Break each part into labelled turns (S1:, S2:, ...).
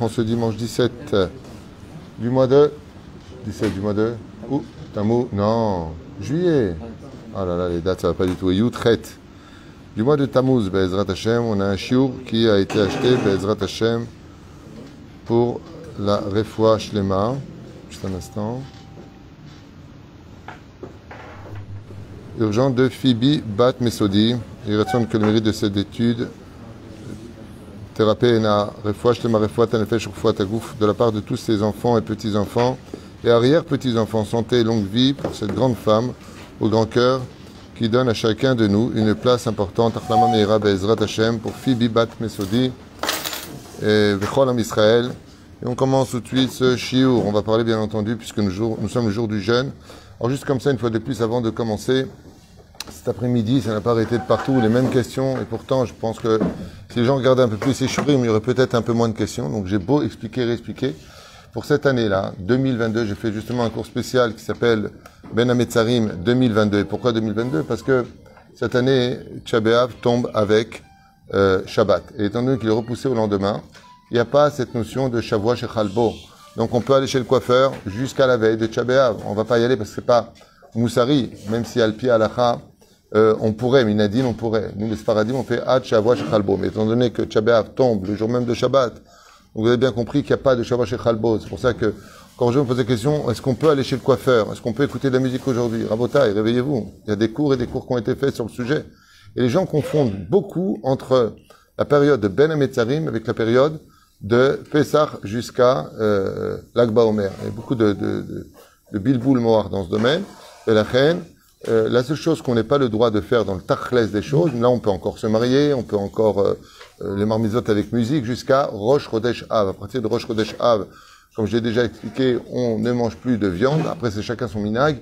S1: en ce dimanche 17 du mois de 17 du mois de où Tamou non juillet. Ah là là les dates ça va pas du tout. Yutret du mois de Tammuz Bezrat Hashem on a un chiour qui a été acheté Bezrat Hashem pour la Refoua Shlema. Juste un instant. Urgent de Phoebe Bat Mesodi il reste que le mérite de cette étude Thérapeena, Refoua Shlema Refoua Tanefesh Refoua Tagouf, de la part de tous ses enfants et petits-enfants et arrière-petits-enfants, santé et longue vie pour cette grande femme au grand cœur qui donne à chacun de nous une place importante. Pour Mesodi et Vechol Am Israël. Et on commence tout de suite ce shiur. On va parler bien entendu puisque nous, nous sommes le jour du jeûne. Alors juste comme ça, une fois de plus, avant de commencer, cet après-midi, ça n'a pas arrêté de partout, les mêmes questions, et pourtant, je pense que si les gens regardaient un peu plus ces shurim, il y aurait peut-être un peu moins de questions. Donc j'ai beau expliquer, réexpliquer. Pour cette année-là, 2022, j'ai fait justement un cours spécial qui s'appelle Ben Hametzarim 2022. Et pourquoi 2022 Parce que cette année, Tchabéav tombe avec euh, Shabbat. Et étant donné qu'il est repoussé au lendemain, il n'y a pas cette notion de Shavua Shechalbo. Donc on peut aller chez le coiffeur jusqu'à la veille de Tchabéav. On va pas y aller parce que c'est pas Moussari, même si Alpi Alacha, euh, on pourrait, Minadine, on pourrait. Nous, les Sparadim, on fait Ad Shavua Shechalbo. Mais étant donné que Tchabéav tombe le jour même de Shabbat, vous avez bien compris qu'il n'y a pas de Shavua Shechalbo. C'est pour ça que quand je me pose la question, est-ce qu'on peut aller chez le coiffeur? Est-ce qu'on peut écouter de la musique aujourd'hui? Rabotai, réveillez-vous. Il y a des cours et des cours qui ont été faits sur le sujet. Et les gens confondent beaucoup entre la période de Ben Hametzarim avec la période de Pessah jusqu'à euh, l'Akba Omer. Il y a beaucoup de, de, de, de bilboul dans ce domaine. Et la reine, euh, la seule chose qu'on n'ait pas le droit de faire dans le tachles des choses, là on peut encore se marier, on peut encore euh, euh, les marmisotes avec musique jusqu'à Rosh Chodesh Av. À partir de Rosh Chodesh Av, comme j'ai déjà expliqué, on ne mange plus de viande. Après c'est chacun son minag.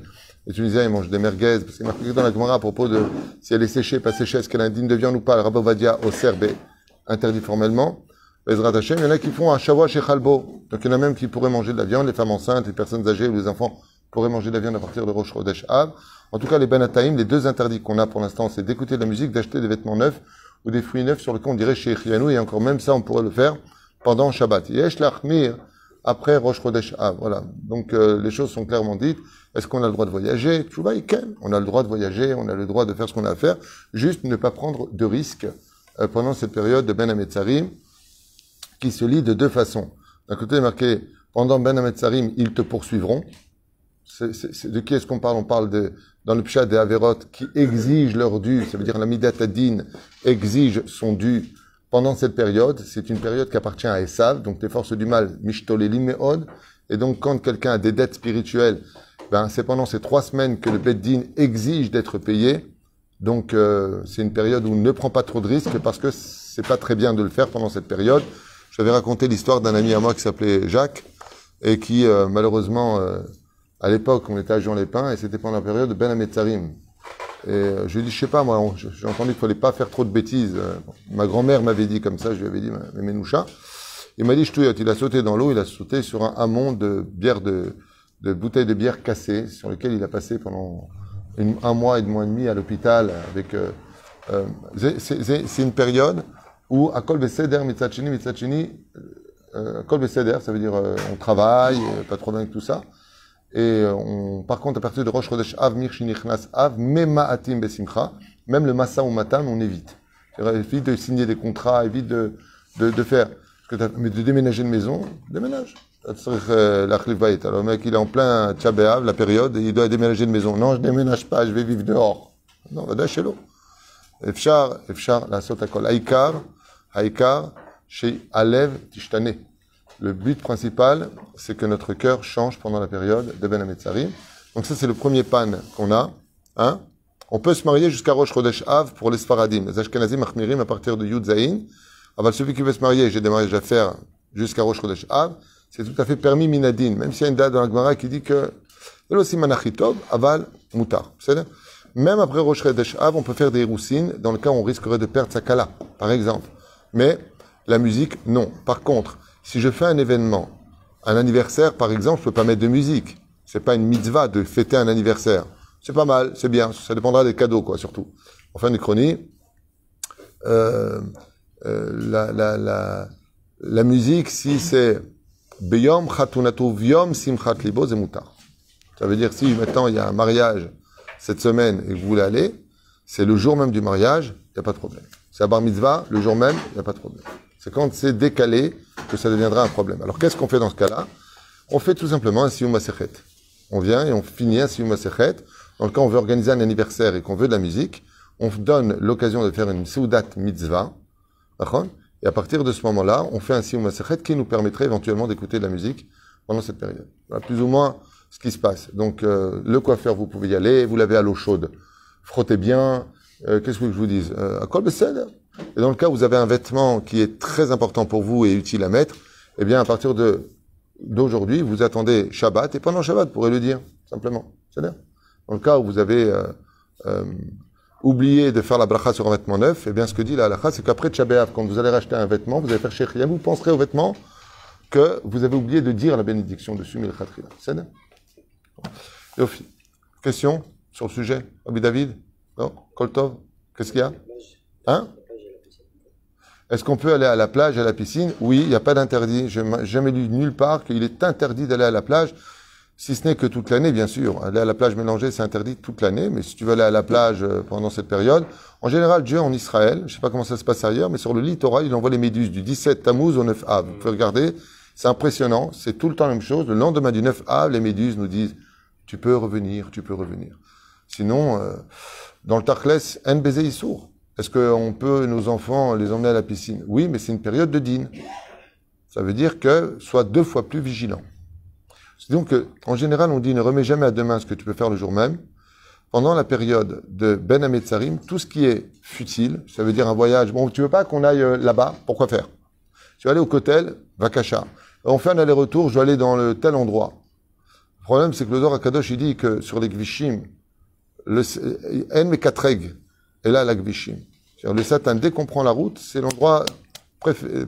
S1: Les Tunisiens ils mangent des merguez, parce qu'il marqué dans la Gemara à propos de si elle est séchée, pas séchée, est-ce qu'elle est indigne de viande ou pas. Le Rabbi Vadia au Serbe, interdit formellement. Il y en a qui font un Shavua chez Khalbo. Donc il y en a même qui pourraient manger de la viande, les femmes enceintes, les personnes âgées ou les enfants pourraient manger de la viande à partir de Rosh Chodesh Av. En tout cas, les Benataïm, les deux interdits qu'on a pour l'instant, c'est d'écouter de la musique, d'acheter des vêtements neufs ou des fruits neufs sur lesquels on dirait chez Chianou, et encore même ça, on pourrait le faire pendant Shabbat. Yesh l'achmir après Rosh Chodesh Av. Voilà. Donc euh, les choses sont clairement dites. Est-ce qu'on a le droit de voyager? On a le droit de voyager, on a le droit de faire ce qu'on a à faire, juste ne pas prendre de risques euh, pendant cette période de Ben Hametzarim qui se lit de deux façons. D'un côté, marqué pendant Ben Hametzarim, ils te poursuivront. C'est- de qui est-ce qu'on parle? On parle de, dans le Pshat des Averot qui exigent leur dû, ça veut dire la Midat Adin exige son dû pendant cette période. C'est une période qui appartient à Esav, donc les forces du mal, Mishtolelim Meod. Et donc quand quelqu'un a des dettes spirituelles, ben, c'est pendant ces trois semaines que le Beddin exige d'être payé. Donc euh, c'est une période où on ne prend pas trop de risques parce que c'est pas très bien de le faire pendant cette période. J'avais raconté l'histoire d'un ami à moi qui s'appelait Jacques et qui euh, malheureusement euh, à l'époque on était à Jean-les-Pins et c'était pendant la période de Ben Hametzarim. Et euh, je lui ai dit, je sais pas moi, j'ai entendu qu'il fallait pas faire trop de bêtises. Euh, Ma grand-mère m'avait dit comme ça, je lui avais dit, mais Menoucha. Il m'a dit, Ch'touillotte, il a sauté dans l'eau, il a sauté sur un hamon de bière de, de bouteilles de bière cassées, sur lequel il a passé pendant un mois et mois et demi à l'hôpital avec, euh, euh, c'est- une période où, à Kol Beseder, Mitzachini, euh, Kol Beseder, ça veut dire, euh, on travaille, pas trop avec tout ça. Et euh, on, par contre, à partir de Rosh Chodesh Av, Mir Shinichnas Av, Mema'atim Besimcha, même le Massa ou Matan, on évite. Évite de signer des contrats, évite de, de, de faire, mais de déménager une maison, déménage. euh. Alors le mec, il est en plein Tchabéav, la période, et il doit déménager une maison. Non, je déménage pas, je vais vivre dehors. Non, va chez l'eau. Efchar, Efchar, la sotakol. Haïkar, Haïkar, chez Alev Tishtane. Le but principal, c'est que notre cœur change pendant la période de Ben Hametzarim. Donc ça, c'est le premier pan qu'on a. Hein On peut se marier jusqu'à Rosh Chodesh Av pour les Sfaradim. Les Ashkenazim Achmirim à partir de Yud Zayin. Aval celui qui veut se marier, j'ai des mariages à faire jusqu'à Rosh Chodesh Av, c'est tout à fait permis minadin. Même s'il y a une date dans la Gemara qui dit que aval, mutar. Même après Rosh Chodesh Av, on peut faire des roussines dans le cas où on risquerait de perdre sa kala, par exemple. Mais la musique, non. Par contre, si je fais un événement, un anniversaire, par exemple, je peux pas mettre de musique. C'est pas une mitzvah de fêter un anniversaire. C'est pas mal, c'est bien. Ça dépendra des cadeaux, quoi, surtout. En fin de chronique, euh, la, la, la, la musique, si c'est Beyom Chatunato Viom Simchat Libo. Ça veut dire si maintenant il y a un mariage cette semaine et que vous voulez aller, c'est le jour même du mariage, il n'y a pas de problème. C'est à Bar Mitzvah, le jour même, il n'y a pas de problème. C'est quand c'est décalé que ça deviendra un problème. Alors qu'est-ce qu'on fait dans ce cas-là? On fait tout simplement un Siyum Masechet. On vient et on finit un Siyum Masechet. Dans le cas on veut organiser un anniversaire et qu'on veut de la musique, on donne l'occasion de faire une Seudat Mitzvah. Et à partir de ce moment-là, on fait un Siyum Masechet qui nous permettrait éventuellement d'écouter de la musique pendant cette période. Voilà plus ou moins ce qui se passe. Donc euh, le coiffeur, vous pouvez y aller, vous l'avez à l'eau chaude. Frottez bien, euh, qu'est-ce que je vous dise? Euh, À quoi Et dans le cas où vous avez un vêtement qui est très important pour vous et utile à mettre, eh bien, à partir de d'aujourd'hui, vous attendez Shabbat, et pendant Shabbat, vous pourrez le dire, simplement. cest à dans le cas où vous avez euh, euh, oublié de faire la bracha sur un vêtement neuf, eh bien, ce que dit la halakha, c'est qu'après Shabbat, quand vous allez racheter un vêtement, vous allez faire Shechia, vous penserez au vêtement que vous avez oublié de dire la bénédiction dessus, Milchatrila. C'est Yofi. Question sur le sujet? Abu David? Non? Koltov? Qu'est-ce qu'il y a? Hein? Est-ce qu'on peut aller à la plage, à la piscine? Oui, il n'y a pas d'interdit. Je n'ai jamais lu nulle part qu'il est interdit d'aller à la plage, si ce n'est que toute l'année, bien sûr. Aller à la plage mélangée, c'est interdit toute l'année, mais si tu veux aller à la plage euh, pendant cette période, en général, Dieu en Israël, je ne sais pas comment ça se passe ailleurs, mais sur le littoral, il envoie les méduses du 17 Tammuz au 9 Av. Vous pouvez regarder, c'est impressionnant, c'est tout le temps la même chose. Le lendemain du 9 Av, les méduses nous disent, tu peux revenir, tu peux revenir. Sinon, euh, dans le Tarkles, en baiser sourd. Est-ce qu'on peut, nos enfants, les emmener à la piscine? Oui, mais c'est une période de dîne. Ça veut dire que soit deux fois plus vigilant. Donc, en général, on dit ne remets jamais à demain ce que tu peux faire le jour même. Pendant la période de Ben Ametzarim, tout ce qui est futile, ça veut dire un voyage. Bon, tu veux pas qu'on aille euh, là-bas? Pourquoi faire? Tu vas aller au Kotel, Vakasha. On fait un aller-retour, je vais aller dans le tel endroit. Le problème, c'est que le Dor Akadosh, il dit que sur les Gvishim, le En Mekatreg est là la Gvishim. Le Satan, dès qu'on prend la route, c'est l'endroit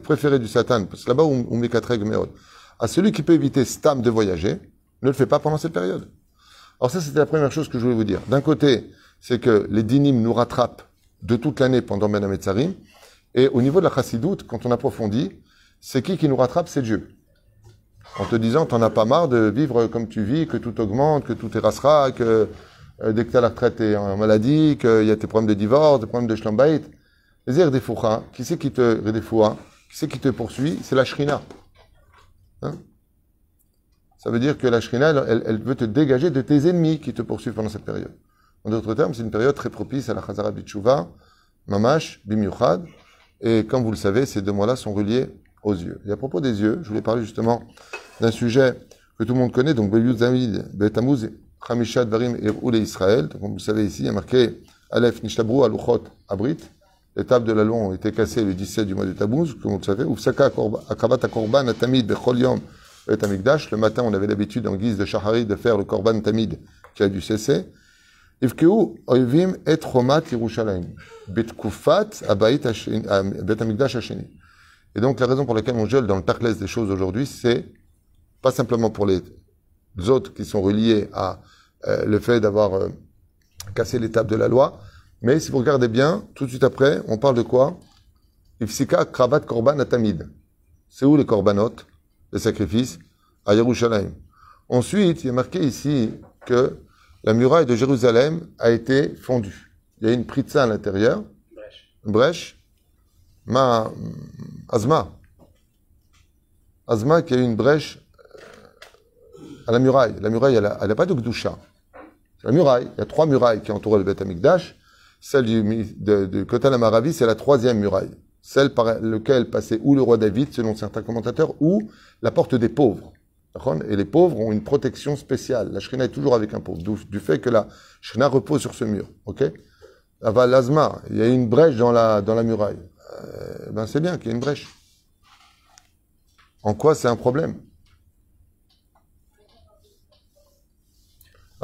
S1: préféré du Satan, parce que là-bas, on Mekatreg Meod. À celui qui peut éviter Stam de voyager, ne le fait pas pendant cette période. Alors ça, c'était la première chose que je voulais vous dire. D'un côté, c'est que les dinim nous rattrapent de toute l'année pendant Ben Ametzarim. Et au niveau de la chassidoute, quand on approfondit, c'est qui qui nous rattrape? C'est Dieu. En te disant, t'en as pas marre de vivre comme tu vis, que tout augmente, que tout est que dès que tu as la retraite, tu en maladie, qu'il y a tes problèmes de divorce, des problèmes de shlambait. Les des qui c'est qui te, qui c'est qui te poursuit C'est la shrina. Hein? Ça veut dire que la shrina, elle, elle, veut te dégager de tes ennemis qui te poursuivent pendant cette période. En d'autres termes, c'est une période très propice à la chazara bitshuva, mamash, bimyuchad. Et comme vous le savez, ces deux mots-là sont reliés aux yeux. Et à propos des yeux, je voulais parler justement d'un sujet que tout le monde connaît, donc Beyud Zamid, Betamuz Chamisha Dvarim Ir'ule Israël. Comme vous savez ici, il y a marqué Aleph Nishtabru Aluchot Abrit. Les tables de la loi ont été cassées le 17 du mois de Tammuz, comme vous le savez. Ufsaka Akavat Akorban Atamid Bechol Yom Amigdash. Le matin, on avait l'habitude, en guise de Shahari, de faire le Korban Tamid qui a dû cesser. Ifkeu Oivim et Chomat Yerushalayim. Betkufat Abayit Bet Amigdash Hasheni. Et donc, la raison pour laquelle on gèle dans le Tarkles des choses aujourd'hui, c'est pas simplement pour les autres qui sont reliés à euh, le fait d'avoir euh, cassé l'étape de la loi. Mais si vous regardez bien, tout de suite après, on parle de quoi? Ifsika kravat korban atamid. C'est où les korbanot, les sacrifices? À Yerushalayim. Ensuite, il est marqué ici que la muraille de Jérusalem a été fondue. Il y a une pritza à l'intérieur. Une brèche. Ma, Azma. Azma qui a eu une brèche à la muraille. La muraille, elle n'a pas de Gdusha. La muraille, il y a trois murailles qui entourent le Beth Amikdash. Celle du, de, de c'est la troisième muraille. Celle par laquelle passait ou le roi David, selon certains commentateurs, ou la porte des pauvres. Et les pauvres ont une protection spéciale. La Shrina est toujours avec un pauvre, du, fait que la Shrina repose sur ce mur. Ok? l'Azma, il y a une brèche dans la, dans la muraille. Euh, ben c'est bien qu'il y ait une brèche. En quoi c'est un problème?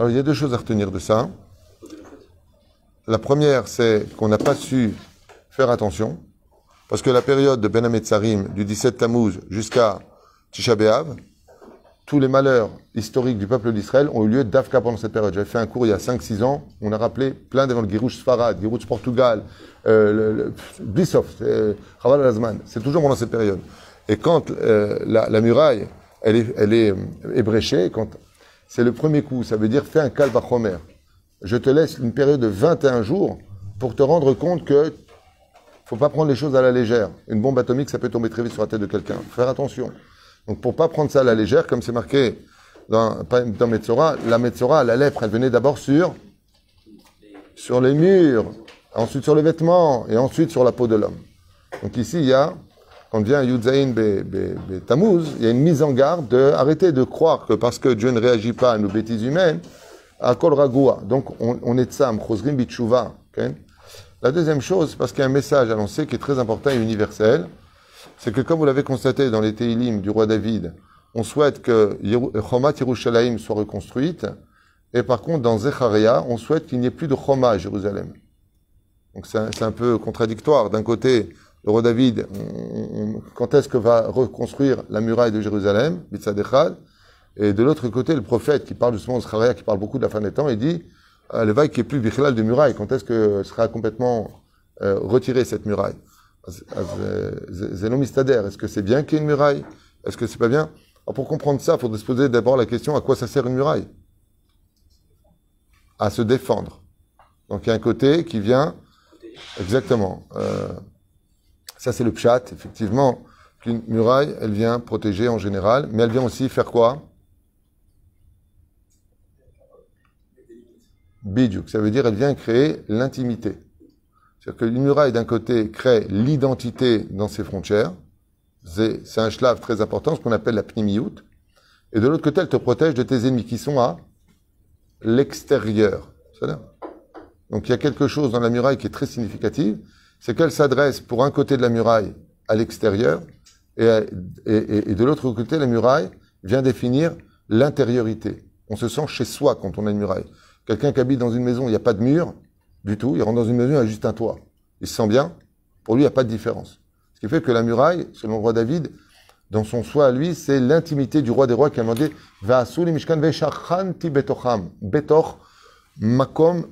S1: Alors, il y a deux choses à retenir de ça. La première, c'est qu'on n'a pas su faire attention, parce que la période de Ben Sarim, du 17 Tammuz jusqu'à Tisha B'Av, tous les malheurs historiques du peuple d'Israël ont eu lieu d'Afka pendant cette période. J'avais fait un cours il y a 5-6 ans, on a rappelé plein d'événements, le Girouche Sfarad, Girouche Portugal, euh, Bissov, Raval Azman, c'est toujours pendant cette période. Et quand euh, la, muraille, elle est, elle est euh, ébréchée, quand c'est le premier coup, ça veut dire fais un calme Homer. Je te laisse une période de 21 jours pour te rendre compte que faut pas prendre les choses à la légère. Une bombe atomique, ça peut tomber très vite sur la tête de quelqu'un. Faire attention. Donc pour pas prendre ça à la légère, comme c'est marqué dans, dans Metzora, la Metzora, la lèpre, elle venait d'abord sur, sur les murs, ensuite sur les vêtements, et ensuite sur la peau de l'homme. Donc ici, il y a, quand vient Yudzaïn be, be, Tammuz, il y a une mise en garde de arrêter de croire que parce que Dieu ne réagit pas à nos bêtises humaines, à Kol. Donc on, on est Tsam, Chosrim Bichuva. La deuxième chose, parce qu'il y a un message annoncé qui est très important et universel, c'est que comme vous l'avez constaté dans les Teilim du roi David, on souhaite que Chomat Yerushalayim soit reconstruite, et par contre dans Zecharia, on souhaite qu'il n'y ait plus de Choma à Jérusalem. Donc c'est un, peu contradictoire. D'un côté, le roi David, quand est-ce que va reconstruire la muraille de Jérusalem, et de l'autre côté, le prophète qui parle justement de Zecharia, qui parle beaucoup de la fin des temps, il dit euh, le vague qui est plus Bichlal de muraille, quand est-ce que sera complètement euh, retirée cette muraille? Zénomistader, est-ce que c'est bien qu'il y ait une muraille? Est-ce que c'est pas bien? Alors Pour comprendre ça, il faut se poser d'abord la question à quoi ça sert une muraille? À se défendre. Donc il y a un côté qui vient. Exactement. Euh, ça, c'est le pchat, effectivement. Qu'une muraille, elle vient protéger en général, mais elle vient aussi faire quoi? Bidjuk, ça veut dire elle vient créer l'intimité. C'est-à-dire que une muraille, d'un côté, crée l'identité dans ses frontières. C'est un schlave très important, ce qu'on appelle la pnimiout. Et de l'autre côté, elle te protège de tes ennemis qui sont à l'extérieur. Donc il y a quelque chose dans la muraille qui est très significatif, c'est qu'elle s'adresse pour un côté de la muraille à l'extérieur, et, et, et, de l'autre côté, la muraille vient définir l'intériorité. On se sent chez soi quand on a une muraille. Quelqu'un qui habite dans une maison, il n'y a pas de mur, du tout. Il rentre dans une maison, il a juste un toit. Il se sent bien. Pour lui, il n'y a pas de différence. Ce qui fait que la muraille, selon le roi David, dans son soi à lui, c'est l'intimité du roi des rois qui a demandé mishkan betocham. Betoch, makom,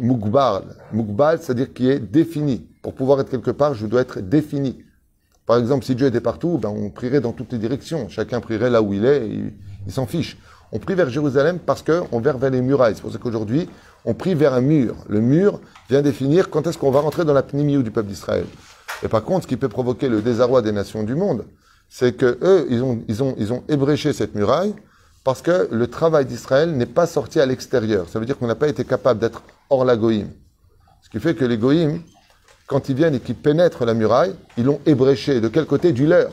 S1: c'est-à-dire qui est défini. Pour pouvoir être quelque part, je dois être défini. Par exemple, si Dieu était partout, ben, on prierait dans toutes les directions. Chacun prierait là où il est, il, s'en fiche. On prie vers Jérusalem parce qu'on vers vers les murailles. C'est pour ça qu'aujourd'hui, on prie vers un mur. Le mur vient définir quand est-ce qu'on va rentrer dans la pnimiou du peuple d'Israël. Et par contre, ce qui peut provoquer le désarroi des nations du monde, c'est que eux, ils ont, ils ont, ils ont ébréché cette muraille parce que le travail d'Israël n'est pas sorti à l'extérieur. Ça veut dire qu'on n'a pas été capable d'être hors la goïm. Ce qui fait que les quand ils viennent et qu'ils pénètrent la muraille, ils l'ont ébréché. De quel côté Du leur.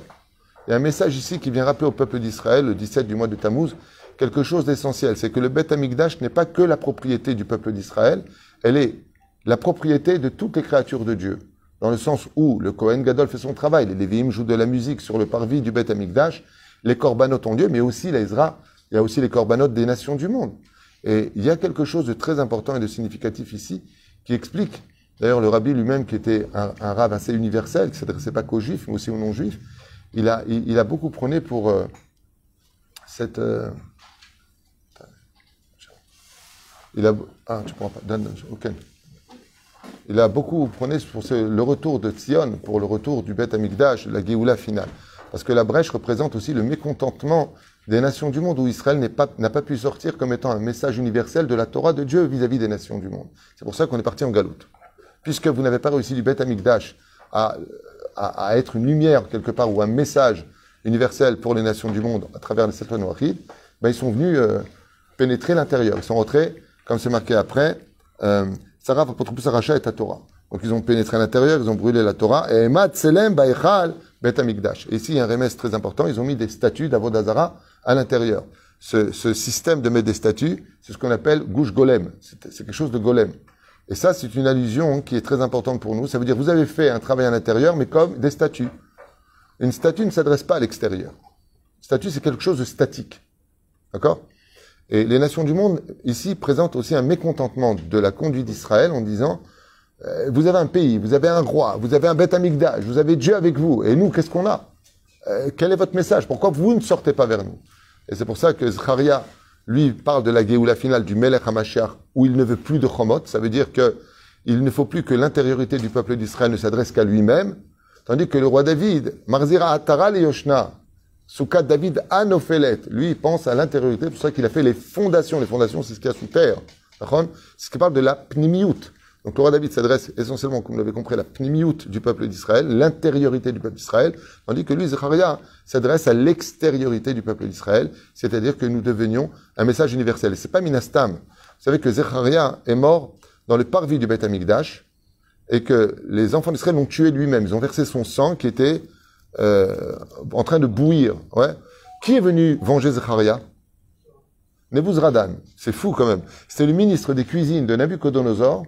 S1: Il y a un message ici qui vient rappeler au peuple d'Israël, le 17 du mois de Tammuz, quelque chose d'essentiel. C'est que le Beth Amikdash n'est pas que la propriété du peuple d'Israël, elle est la propriété de toutes les créatures de Dieu. Dans le sens où le Kohen Gadol fait son travail, les Lévi'im jouent de la musique sur le parvis du Beth Amikdash, les korbanot ont Dieu, mais aussi l'Ezra, il y a aussi les korbanot des nations du monde. Et il y a quelque chose de très important et de significatif ici qui explique, d'ailleurs le rabbi lui-même qui était un, un assez universel, qui ne s'adressait pas qu'aux juifs, mais aussi aux non-juifs, il a, beaucoup prôné pour euh, cette... Euh, il a, ah, tu prends pas, donne. Il a beaucoup prôné pour le retour de Tzion, pour le retour du Beth Amikdash, la Géoula finale. Parce que la brèche représente aussi le mécontentement des nations du monde, où Israël n'a pas, pu sortir comme étant un message universel de la Torah de Dieu vis-à-vis des nations du monde. C'est pour ça qu'on est parti en galoute. Puisque vous n'avez pas réussi du Beth Amikdash à, à, être une lumière quelque part ou un message universel pour les nations du monde à travers les Sefer Noachid, ben ils sont venus euh, pénétrer l'intérieur. Ils sont rentrés, comme c'est marqué après, euh, Sarah va plus Racha et Torah. Donc ils ont pénétré l'intérieur, ils ont brûlé la Torah. Et Emat Selem Baïchal Amikdash. Et ici, il y a un remède très important, ils ont mis des statues d'Avodazara à l'intérieur. Ce, ce, système de mettre des statues, c'est ce qu'on appelle gouche golem. C'est quelque chose de golem. Et ça, c'est une allusion qui est très importante pour nous. Ça veut dire, vous avez fait un travail à l'intérieur, mais comme des statues. Une statue ne s'adresse pas à l'extérieur. Statue, c'est quelque chose de statique. D'accord? Et les nations du monde, ici, présentent aussi un mécontentement de la conduite d'Israël en disant, euh, vous avez un pays, vous avez un roi, vous avez un bête amigdash, vous avez Dieu avec vous. Et nous, qu'est-ce qu'on a? Euh, Quel est votre message? Pourquoi vous ne sortez pas vers nous? Et c'est pour ça que Zcharia, lui, parle de la Géoula finale du Melech HaMashiach, où il ne veut plus de Chomot. Ça veut dire que il ne faut plus que l'intériorité du peuple d'Israël ne s'adresse qu'à lui-même. Tandis que le roi David, Marzira Atara le Yoshna, Soukat David Anophelet, lui, pense à l'intériorité. C'est pour ça qu'il a fait les fondations. Les fondations, c'est ce qu'il y a sous terre. C'est ce qui parle de la pnimiout. Donc le roi David s'adresse essentiellement, comme vous l'avez compris, à la pnimiout du peuple d'Israël, l'intériorité du peuple d'Israël, tandis que lui, Zechariah, s'adresse à l'extériorité du peuple d'Israël, c'est-à-dire que nous devenions un message universel. Et c'est pas Minastam. Vous savez que Zechariah est mort dans le parvis du Beth Amikdash, et que les enfants d'Israël l'ont tué lui-même. Ils ont versé son sang qui était euh, en train de bouillir. Ouais. Qui est venu venger Zechariah? Nebuzradan. C'est fou quand même. C'était le ministre des cuisines de Nabucodonosor,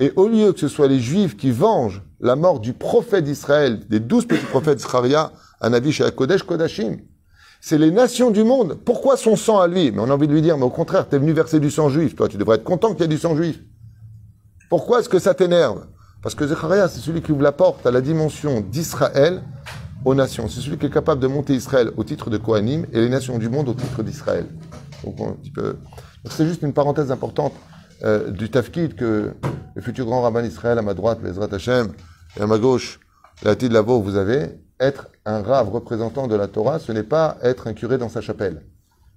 S1: et au lieu que ce soit les Juifs qui vengent la mort du prophète d'Israël, des douze petits prophètes Zcharia, Anavish et Kodesh Kodashim, c'est les nations du monde. Pourquoi son sang à lui? Mais on a envie de lui dire, mais au contraire, t'es venu verser du sang juif. Toi, tu devrais être content qu'il y ait du sang juif. Pourquoi est-ce que ça t'énerve? Parce que Zechariah, c'est celui qui ouvre la porte à la dimension d'Israël aux nations. C'est celui qui est capable de monter Israël au titre de Kohanim et les nations du monde au titre d'Israël. Donc, c'est juste une parenthèse importante euh, du tafkid que le futur grand rabbin d'Israël à ma droite, Bezrat Hashem, et à ma gauche, la de Lavo, vous avez, être un rave représentant de la Torah, ce n'est pas être un curé dans sa chapelle.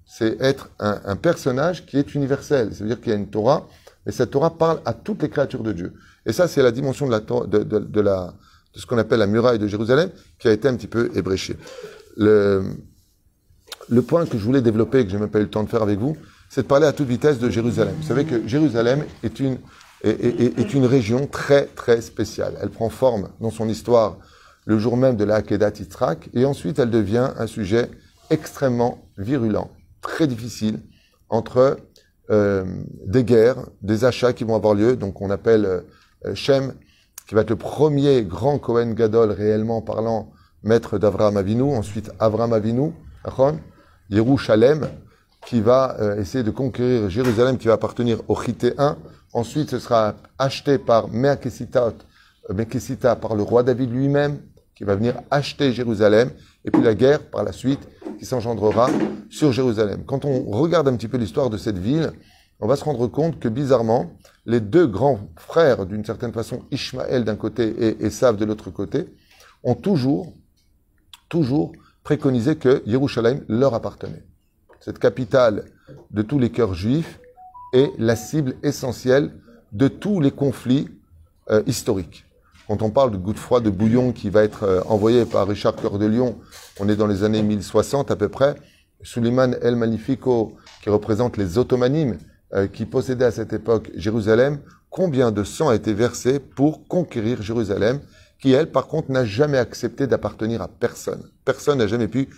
S1: C'est être un, personnage qui est universel. Ça veut dire qu'il y a une Torah, et cette Torah parle à toutes les créatures de Dieu. Et ça, c'est la dimension de, ce qu'on appelle la muraille de Jérusalem, qui a été un petit peu ébréchée. Le, le point que je voulais développer, que je n'ai même pas eu le temps de faire avec vous, c'est de parler à toute vitesse de Jérusalem. Vous savez que Jérusalem est une, est, une région très, très spéciale. Elle prend forme dans son histoire le jour même de la Hakedat Yitzhak, et ensuite elle devient un sujet extrêmement virulent, très difficile, entre euh, des guerres, des achats qui vont avoir lieu. Donc on appelle euh, Shem, qui va être le premier grand Kohen Gadol réellement parlant, maître d'Avraham Avinu, ensuite Avraham Avinu, Yerushalem, qui va euh, essayer de conquérir Jérusalem, qui va appartenir au Chitéen. Ensuite, ce sera acheté par Mekesita, euh, par le roi David lui-même, qui va venir acheter Jérusalem. Et puis la guerre, par la suite, qui s'engendrera sur Jérusalem. Quand on regarde un petit peu l'histoire de cette ville, on va se rendre compte que bizarrement, les deux grands frères, d'une certaine façon, Ishmaël d'un côté et Esav de l'autre côté, ont toujours, toujours préconisé que Jérusalem leur appartenait cette capitale de tous les cœurs juifs, est la cible essentielle de tous les conflits euh, historiques. Quand on parle de goutte froide de bouillon qui va être euh, envoyé par Richard Cœur de Lion, on est dans les années 1060 à peu près. Suleiman El Magnifico, qui représente les Ottomanimes, euh, qui possédaient à cette époque Jérusalem, combien de sang a été versé pour conquérir Jérusalem, qui elle, par contre, n'a jamais accepté d'appartenir à personne. Personne n'a jamais pu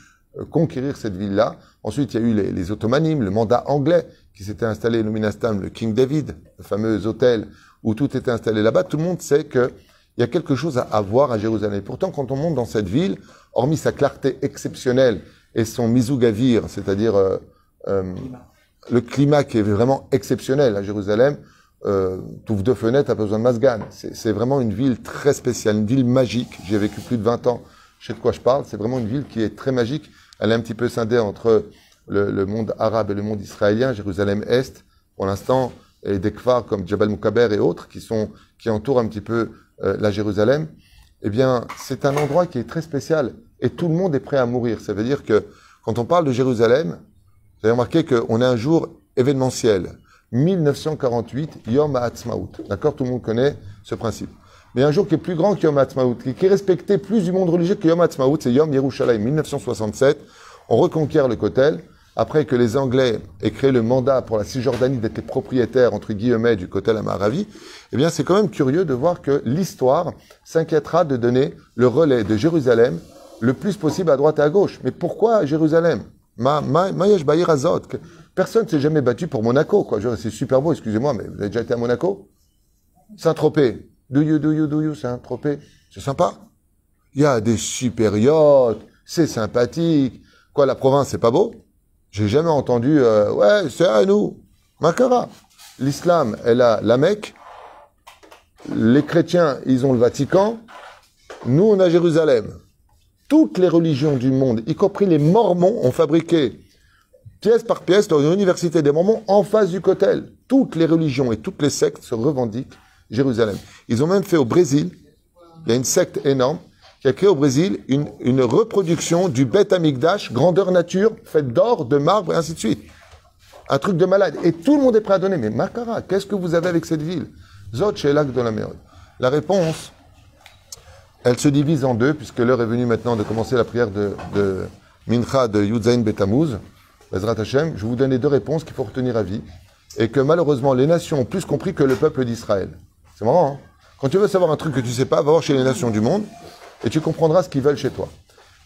S1: conquérir cette ville-là. Ensuite, il y a eu les, les Ottomanimes, le mandat anglais qui s'était installé au Minastam, le King David, le fameux hôtel où tout était installé là-bas. Tout le monde sait qu'il y a quelque chose à, voir à Jérusalem. Et pourtant, quand on monte dans cette ville, hormis sa clarté exceptionnelle et son misougavir, c'est-à-dire euh, euh, le climat qui est vraiment exceptionnel à Jérusalem, euh, ouvres deux fenêtres, t'as besoin de masgan. C'est vraiment une ville très spéciale, une ville magique. J'ai vécu plus de 20 ans. Je sais de quoi je parle. C'est vraiment une ville qui est très magique elle est un petit peu scindée entre le, monde arabe et le monde israélien, Jérusalem-Est, pour l'instant, et des kfars comme Jabal Moukaber et autres qui, sont, qui entourent un petit peu euh, la Jérusalem. Eh bien, c'est un endroit qui est très spécial et tout le monde est prêt à mourir. Ça veut dire que quand on parle de Jérusalem, vous avez remarqué qu'on est un jour événementiel. 1948, Yom HaAtzmaut. D'accord? Tout le monde connaît ce principe mais un jour qui est plus grand que Yom Ha'atzmaut, qui est respecté plus du monde religieux que Yom Ha'atzmaut, c'est Yom Yerushalayim, 1967. On reconquiert le Kotel, après que les Anglais aient créé le mandat pour la Cisjordanie d'être les propriétaires, entre guillemets, du Kotel à Maravi, eh bien, c'est quand même curieux de voir que l'histoire s'inquiétera de donner le relais de Jérusalem le plus possible à droite et à gauche. Mais pourquoi Jérusalem? Ma, ma. Personne ne s'est jamais battu pour Monaco, quoi. C'est super beau, excusez-moi, mais vous avez déjà été à Monaco? Saint-Tropez. Do you, do you, c'est un tropé. C'est sympa. Il y a des super c'est sympathique. Quoi, la province, c'est pas beau? J'ai jamais entendu, euh, ouais, c'est à nous. Makara. L'islam, elle a la Mecque. Les chrétiens, ils ont le Vatican. Nous, on a Jérusalem. Toutes les religions du monde, y compris les Mormons, ont fabriqué pièce par pièce, dans une université des Mormons, en face du Kotel. Toutes les religions et toutes les sectes se revendiquent Jérusalem. Ils ont même fait au Brésil, il y a une secte énorme, qui a créé au Brésil une, reproduction du Beth Amikdash, grandeur nature, faite d'or, de marbre, et ainsi de suite. Un truc de malade. Et tout le monde est prêt à donner. Mais Makara, qu'est-ce que vous avez avec cette ville? Zot chez lac de la. La réponse, elle se divise en deux, puisque l'heure est venue maintenant de commencer la prière de, Mincha de Yudzain Betamuz. Bezrat Hashem, je vous donne deux réponses qu'il faut retenir à vie. Et que malheureusement, les nations ont plus compris que le peuple d'Israël. C'est marrant, hein Quand tu veux savoir un truc que tu sais pas, va voir chez les nations du monde et tu comprendras ce qu'ils veulent chez toi.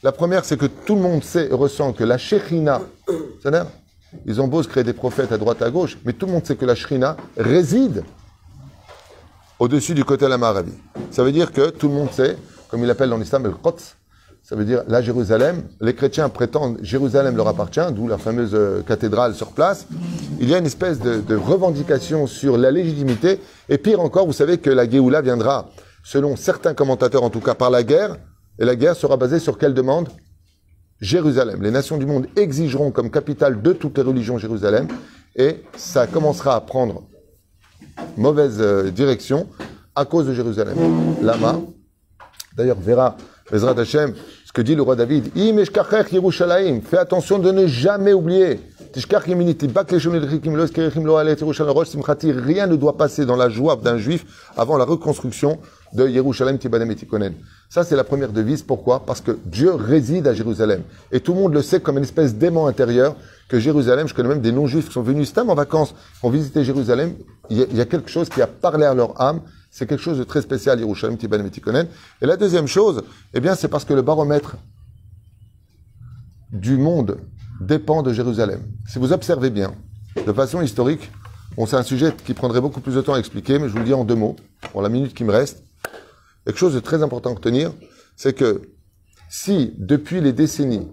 S1: La première, c'est que tout le monde sait et ressent que la Shekhinah, c'est-à-dire, ils ont beau se créer des prophètes à droite à gauche, mais tout le monde sait que la Shekhinah réside au-dessus du côté de la Maravi. Ça veut dire que tout le monde sait, comme il appelle dans l'islam le ça veut dire la Jérusalem. Les chrétiens prétendent Jérusalem leur appartient, d'où la fameuse euh, cathédrale sur place. Il y a une espèce de, revendication sur la légitimité. Et pire encore, vous savez que la Géoula viendra, selon certains commentateurs en tout cas, par la guerre. Et la guerre sera basée sur quelle demande? Jérusalem. Les nations du monde exigeront comme capitale de toutes les religions Jérusalem. Et ça commencera à prendre mauvaise euh, direction à cause de Jérusalem. Lama, d'ailleurs, verra Bezrat Hashem, que dit le roi David, fais attention de ne jamais oublier. Rien ne doit passer dans la joie d'un juif avant la reconstruction de Yerushalayim. Ça, c'est la première devise. Pourquoi? Parce que Dieu réside à Jérusalem. Et tout le monde le sait comme une espèce d'aimant intérieur que Jérusalem, je connais même des non-juifs qui sont venus stam en vacances, pour visiter Jérusalem. Il y a quelque chose qui a parlé à leur âme. C'est quelque chose de très spécial, Yerushalayim Tibanem et Tikonen. Et la deuxième chose, eh c'est parce que le baromètre du monde dépend de Jérusalem. Si vous observez bien, de façon historique, c'est un sujet qui prendrait beaucoup plus de temps à expliquer, mais je vous le dis en deux mots, pour la minute qui me reste. Quelque chose de très important à retenir, c'est que si, depuis les décennies,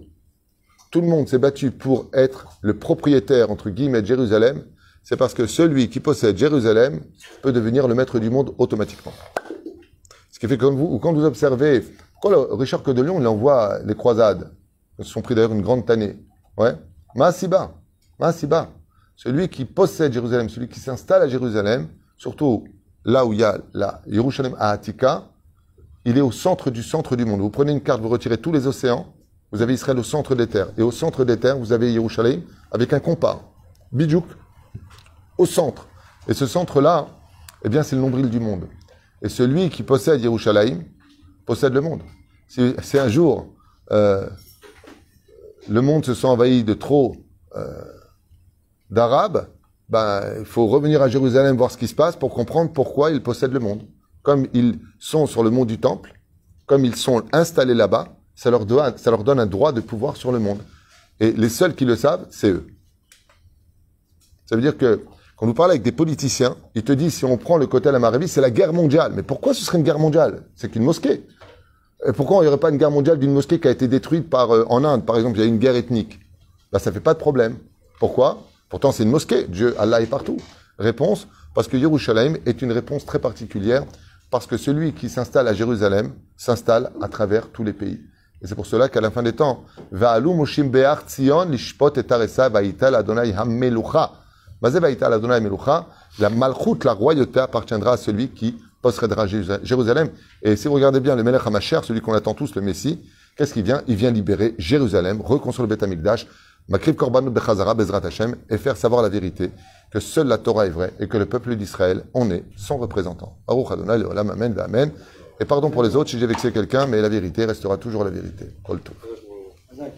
S1: tout le monde s'est battu pour être le propriétaire, entre guillemets, de Jérusalem, c'est parce que celui qui possède Jérusalem peut devenir le maître du monde automatiquement. Ce qui fait quand vous, quand vous observez, pourquoi Richard Cœur de Lion, il envoie les croisades Ils se sont pris d'ailleurs une grande tannée. Ouais. Maasiba. Maasiba. Celui qui possède Jérusalem, celui qui s'installe à Jérusalem, surtout là où il y a la Jérusalem à Attika, il est au centre du centre du monde. Vous prenez une carte, vous retirez tous les océans, vous avez Israël au centre des terres. Et au centre des terres, vous avez Jérusalem avec un compas. Bidjouk, au centre. Et ce centre-là, eh bien, c'est le nombril du monde. Et celui qui possède Jérusalem possède le monde. Si, si un jour, euh, le monde se sent envahi de trop euh, d'Arabes, ben, il faut revenir à Jérusalem voir ce qui se passe pour comprendre pourquoi ils possèdent le monde. Comme ils sont sur le mont du Temple, comme ils sont installés là-bas, ça leur, ça leur donne un droit de pouvoir sur le monde. Et les seuls qui le savent, c'est eux. Ça veut dire que quand nous parlons avec des politiciens, ils te disent si on prend le côté à la Maravi, c'est la guerre mondiale. Mais pourquoi ce serait une guerre mondiale? C'est qu'une mosquée. Et pourquoi il n'y aurait pas une guerre mondiale d'une mosquée qui a été détruite par, euh, en Inde, par exemple, il y a une guerre ethnique ben, Ça fait pas de problème. Pourquoi? Pourtant, c'est une mosquée. Dieu, Allah est partout. Réponse Parce que Jérusalem est une réponse très particulière. Parce que celui qui s'installe à Jérusalem s'installe à travers tous les pays. Et c'est pour cela qu'à la fin des temps, lishpot et. Hamelucha. La malchut, la royauté appartiendra à celui qui possédera Jérusalem. Et si vous regardez bien le Melech HaMasher, celui qu'on attend tous, le Messie, qu'est-ce qu'il vient? Il vient libérer Jérusalem, reconstruire le Beth Amikdash, Makrib Korbanot Bechazara Bezrat Hashem, et faire savoir la vérité, que seule la Torah est vraie et que le peuple d'Israël, on est son représentant. Baruch Adonai, Amen, Amen. Et pardon pour les autres si j'ai vexé quelqu'un, mais la vérité restera toujours la vérité.